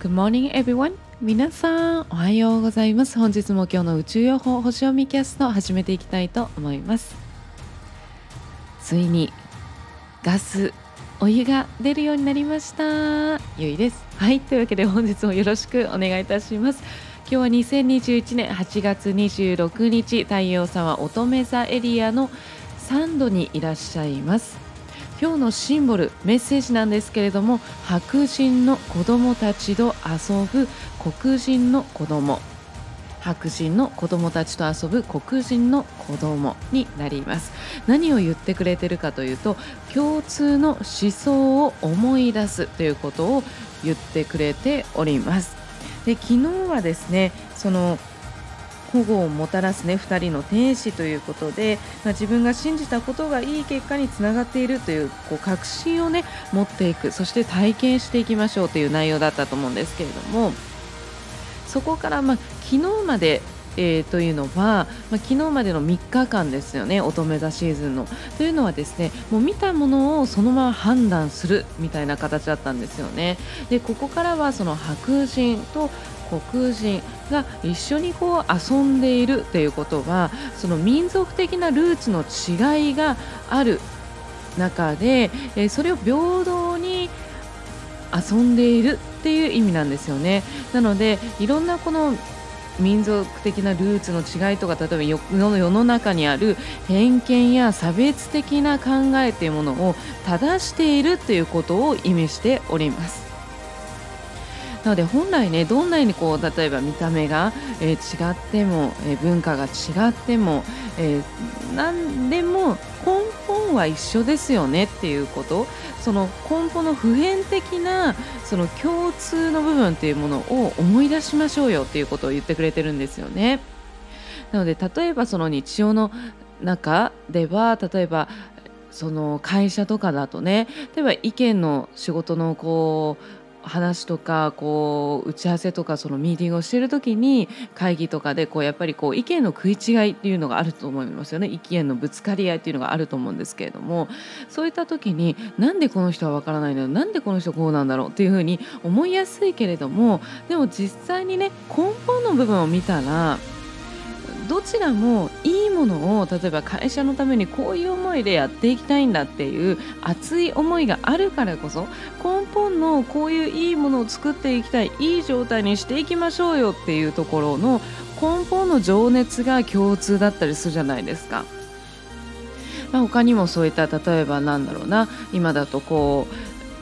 Good morning everyone. 皆さんおはようございます。本日も今日の宇宙予報星読みキャストを始めていきたいと思います。ついにガスお湯が出るようになりました。ゆいです。はいというわけで本日もよろしくお願いいたします。今日は2021年8月26日太陽様乙女座エリアの3度にいらっしゃいます。今日のシンボルメッセージなんですけれども白人の子供たちと遊ぶ黒人の子供。白人の子供たちと遊ぶ黒人の子供になります。何を言ってくれてるかというと共通の思想を思い出すということを言ってくれております。で昨日はですねその保護をもたらすね2人の天使ということで、まあ、自分が信じたことがいい結果につながっているというこう確信をね持っていくそして体験していきましょうという内容だったと思うんですけれどもそこからまあ昨日までえー、というのは、まあ、昨日までの3日間ですよね乙女座シーズンの。というのはですねもう見たものをそのまま判断するみたいな形だったんですよね。でここからはその白人と黒人が一緒にこう遊んでいるということはその民族的なルーツの違いがある中で、えそれを平等に遊んでいるっていう意味なんですよね。なのでいろんなこの民族的なルーツの違いとか例えば世の中にある偏見や差別的な考えというものを正しているということを意味しております。なので本来ねどんなにこう例えば見た目が、えー、違っても、えー、文化が違っても、えー、何でも根本は一緒ですよねっていうことその根本の普遍的なその共通の部分っていうものを思い出しましょうよっていうことを言ってくれてるんですよね。なので例えばその日常の中では例えばその会社とかだとね例えば意見の仕事のこう話とかこう打ち合わせとかそのミーティングをしている時に会議とかでこうやっぱりこう意見の食い違いっていうのがあると思いますよね。意見のぶつかり合いっていうのがあると思うんですけれども。そういった時になんでこの人はわからないのなんでこの人こうなんだろうっていうふうに思いやすいけれどもでも実際にね根本の部分を見たらどちらもいいものを例えば会社のためにこういう思いでやっていきたいんだっていう熱い思いがあるからこそ根本のこういういいものを作っていきたいいい状態にしていきましょうよっていうところの根本の情熱が共通だったりするじゃないですか。まあ、他にもそういった例えばなんだろうな今だとこう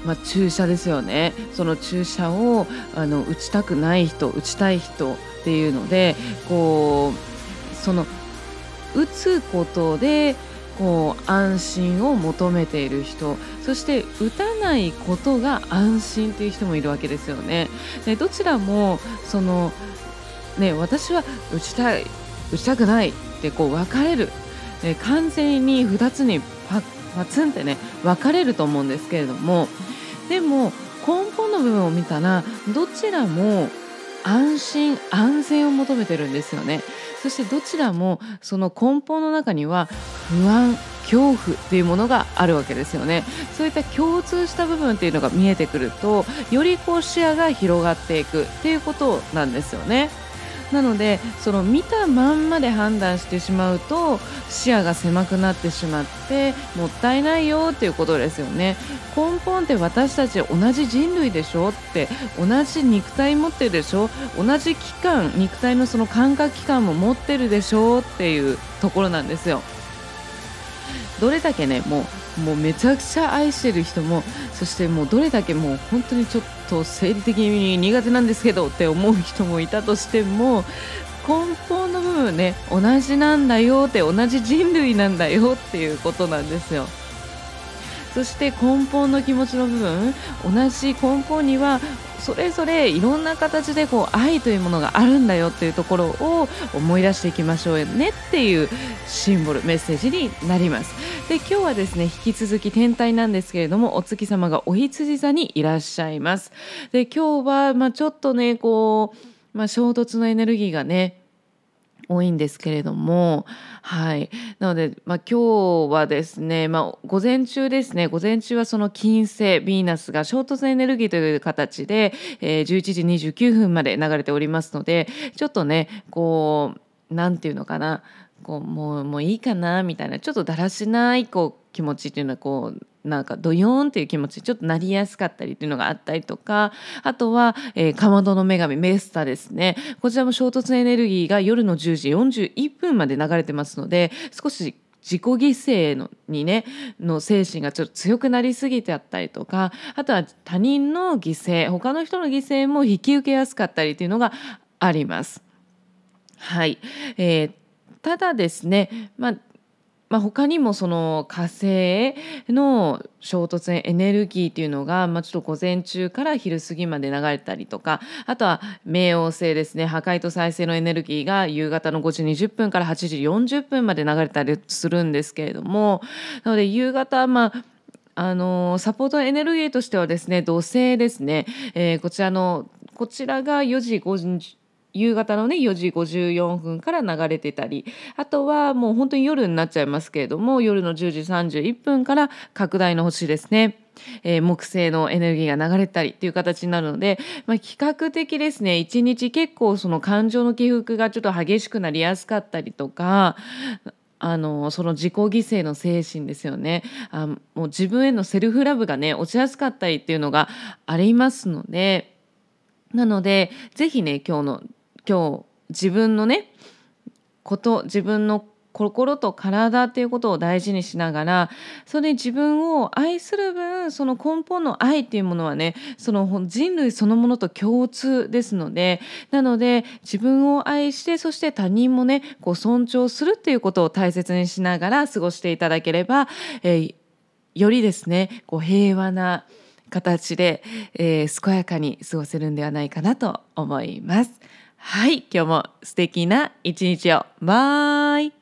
まあ、注射ですよねその注射をあの打ちたくない人打ちたい人っていうのでこうその打つことでこう安心を求めている人そして打たないことが安心という人もいるわけですよね。でどちらもそのね私は打ちたい打ちたくないってこう分かれる、ね、完全に2つにパパツンってね分かれると思うんですけれどもでも根本の部分を見たらどちらも安心安全を求めてるんですよねそしてどちらもその根本の中には不安恐怖っていうものがあるわけですよねそういった共通した部分っていうのが見えてくるとよりこう視野が広がっていくっていうことなんですよね。なのでその見たまんまで判断してしまうと視野が狭くなってしまってもったいないよっていうことですよね。根本って私たち同じ人類でしょって同じ肉体持ってるでしょ？同じ器官肉体のその感覚器官も持ってるでしょっていうところなんですよ。どれだけねもうもうめちゃくちゃ愛してる人もそしてもうどれだけもう本当にちょっと生理的に苦手なんですけどって思う人もいたとしても根本の部分ね同じなんだよって同じ人類なんだよっていうことなんですよ。そして根本の気持ちの部分同じ根本にはそれぞれいろんな形でこう愛というものがあるんだよっていうところを思い出していきましょうねっていうシンボルメッセージになりますで今日はですね引き続き天体なんですけれどもお月様がお羊座にいらっしゃいますで今日はまあちょっとねこう、まあ、衝突のエネルギーがね多いんですけれども、はい。なので、まあ、今日はですね、まあ、午前中ですね、午前中はその金星、ヴィーナスが衝突エネルギーという形で、えー、11時29分まで流れておりますので、ちょっとね、こう、なんていうのかな、こうもうもういいかなみたいなちょっとだらしないこう気持ちっていうのはこうなんかドヨーンっていう気持ちちょっとなりやすかったりっていうのがあったりとかあとは、えー、かまどの女神メスタですねこちらも衝突エネルギーが夜の10時41分まで流れてますので少し自己犠牲のにねの精神がちょっと強くなりすぎてあったりとかあとは他人の犠牲他の人の犠牲も引き受けやすかったりっていうのがあります。はい、えー、ただですね、まあまあ、他にもその火星の衝突エネルギーっていうのが、まあ、ちょっと午前中から昼過ぎまで流れたりとかあとは冥王星ですね破壊と再生のエネルギーが夕方の5時20分から8時40分まで流れたりするんですけれどもなので夕方まああのサポートエネルギーとしてはですね土星ですね、え、こちらのこちらが4時50夕方のね4時54分から流れてたりあとはもう本当に夜になっちゃいますけれども夜の10時31分から拡大の星ですね。えー、木星のエネルギーが流れたりっていう形になるので、まあ、比較的ですね一日結構その感情の起伏がちょっと激しくなりやすかったりとかあのその自己犠牲の精神ですよねあもう自分へのセルフラブがね落ちやすかったりっていうのがありますのでなので是非ね今日の今日自分のねこと自分の心と体っていうことを大事にしながらそれで自分を愛する分その根本の愛っていうものはねその人類そのものと共通ですのでなので自分を愛してそして他人もねこう尊重するっていうことを大切にしながら過ごしていただければ、えー、よりですねこう平和な形で、えー、健やかに過ごせるんではないかなと思います。はい、今日も素敵な一日を。バイ